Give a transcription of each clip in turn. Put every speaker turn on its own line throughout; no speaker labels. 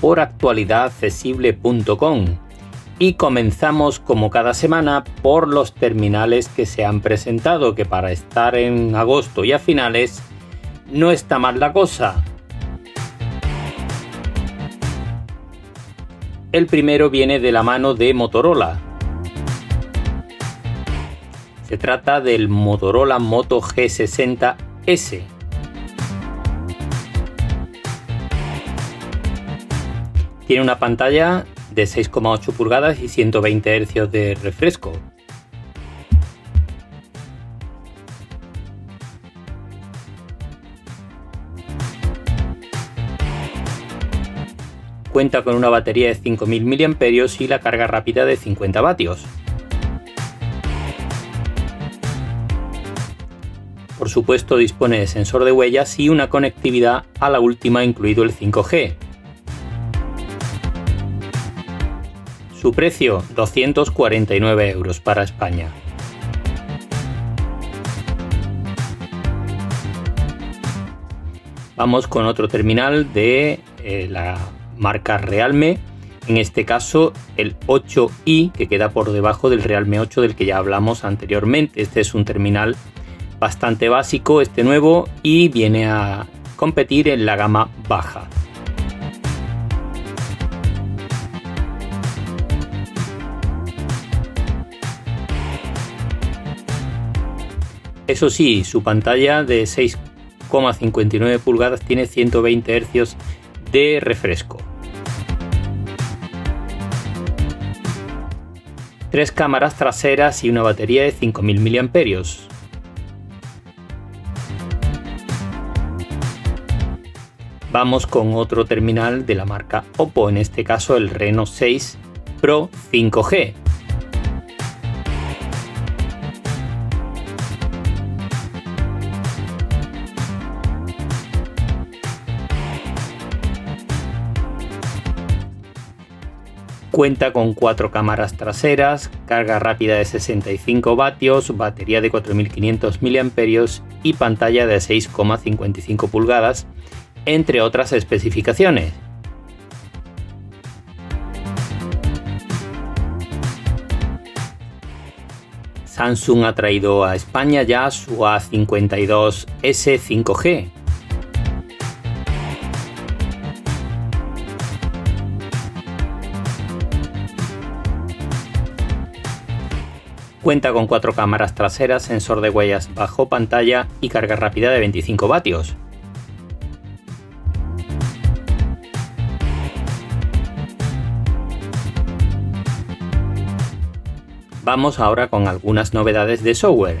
por actualidadaccesible.com. Y comenzamos como cada semana por los terminales que se han presentado, que para estar en agosto y a finales no está mal la cosa. El primero viene de la mano de Motorola. Se trata del Motorola Moto G60S Tiene una pantalla de 6,8 pulgadas y 120 Hz de refresco. Cuenta con una batería de 5000 mAh y la carga rápida de 50 vatios. Por supuesto dispone de sensor de huellas y una conectividad a la última incluido el 5G, Su precio 249 euros para España. Vamos con otro terminal de eh, la marca Realme, en este caso el 8i que queda por debajo del Realme 8 del que ya hablamos anteriormente. Este es un terminal bastante básico, este nuevo, y viene a competir en la gama baja. Eso sí, su pantalla de 6,59 pulgadas tiene 120 Hz de refresco. Tres cámaras traseras y una batería de 5000 mAh. Vamos con otro terminal de la marca Oppo, en este caso el Reno 6 Pro 5G. Cuenta con cuatro cámaras traseras, carga rápida de 65 vatios, batería de 4500 mAh y pantalla de 6,55 pulgadas, entre otras especificaciones. Samsung ha traído a España ya su A52S 5G, Cuenta con cuatro cámaras traseras, sensor de huellas bajo pantalla y carga rápida de 25 vatios. Vamos ahora con algunas novedades de software.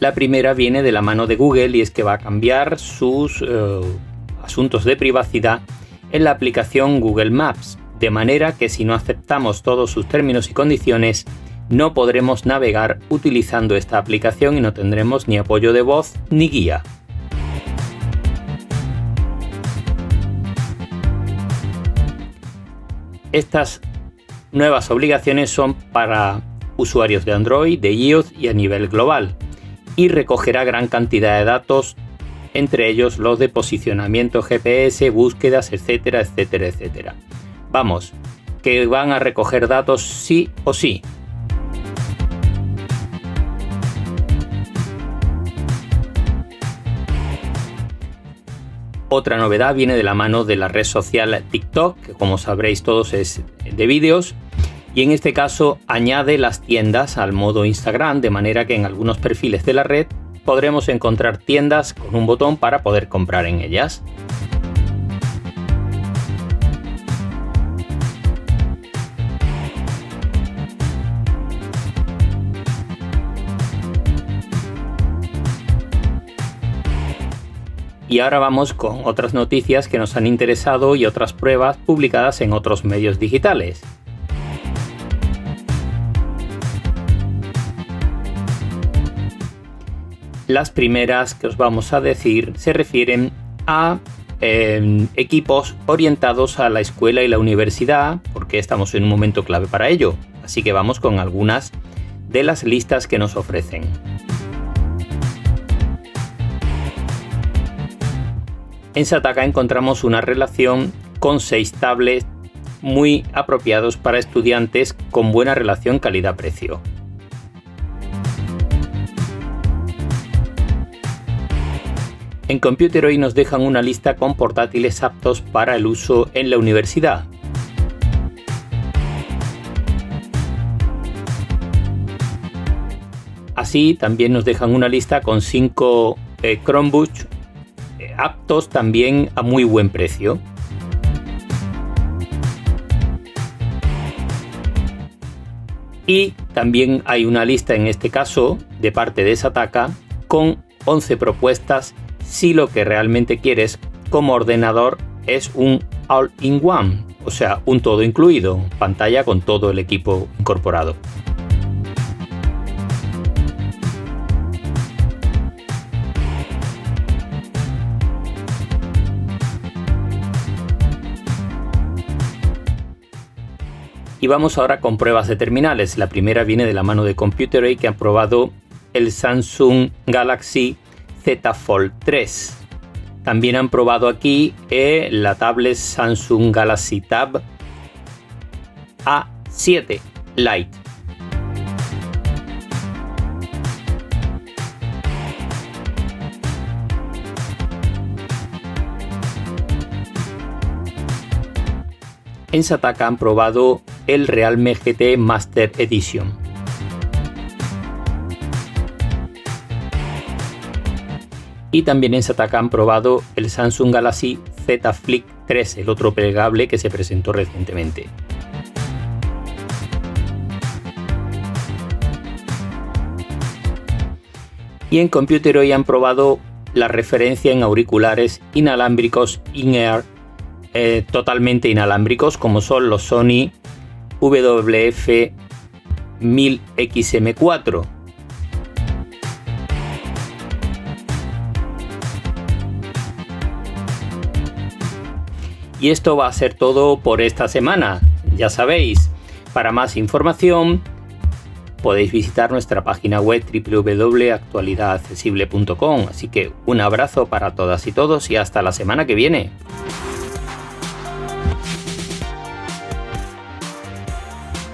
La primera viene de la mano de Google y es que va a cambiar sus eh, asuntos de privacidad en la aplicación Google Maps de manera que si no aceptamos todos sus términos y condiciones, no podremos navegar utilizando esta aplicación y no tendremos ni apoyo de voz ni guía. Estas nuevas obligaciones son para usuarios de Android, de iOS y a nivel global, y recogerá gran cantidad de datos, entre ellos los de posicionamiento GPS, búsquedas, etcétera, etcétera, etcétera. Vamos, que van a recoger datos sí o sí. Otra novedad viene de la mano de la red social TikTok, que como sabréis todos es de vídeos, y en este caso añade las tiendas al modo Instagram, de manera que en algunos perfiles de la red podremos encontrar tiendas con un botón para poder comprar en ellas. Y ahora vamos con otras noticias que nos han interesado y otras pruebas publicadas en otros medios digitales. Las primeras que os vamos a decir se refieren a em, equipos orientados a la escuela y la universidad, porque estamos en un momento clave para ello. Así que vamos con algunas de las listas que nos ofrecen. En Sataka encontramos una relación con seis tablets muy apropiados para estudiantes con buena relación calidad-precio. En Computer hoy nos dejan una lista con portátiles aptos para el uso en la universidad. Así también nos dejan una lista con 5 eh, Chromebooks aptos también a muy buen precio. Y también hay una lista en este caso de parte de Sataka con 11 propuestas si lo que realmente quieres como ordenador es un all-in-one, o sea, un todo incluido, pantalla con todo el equipo incorporado. Y vamos ahora con pruebas de terminales. La primera viene de la mano de Computerate que han probado el Samsung Galaxy Z Fold 3. También han probado aquí eh, la tablet Samsung Galaxy Tab A7 Lite. En Sataka han probado el Realme GT Master Edition. Y también en Sataka han probado el Samsung Galaxy Z Flip 3, el otro plegable que se presentó recientemente. Y en Computer hoy han probado la referencia en auriculares inalámbricos in-air eh, totalmente inalámbricos como son los Sony WF 1000XM4. Y esto va a ser todo por esta semana. Ya sabéis, para más información podéis visitar nuestra página web www.actualidadaccesible.com. Así que un abrazo para todas y todos y hasta la semana que viene.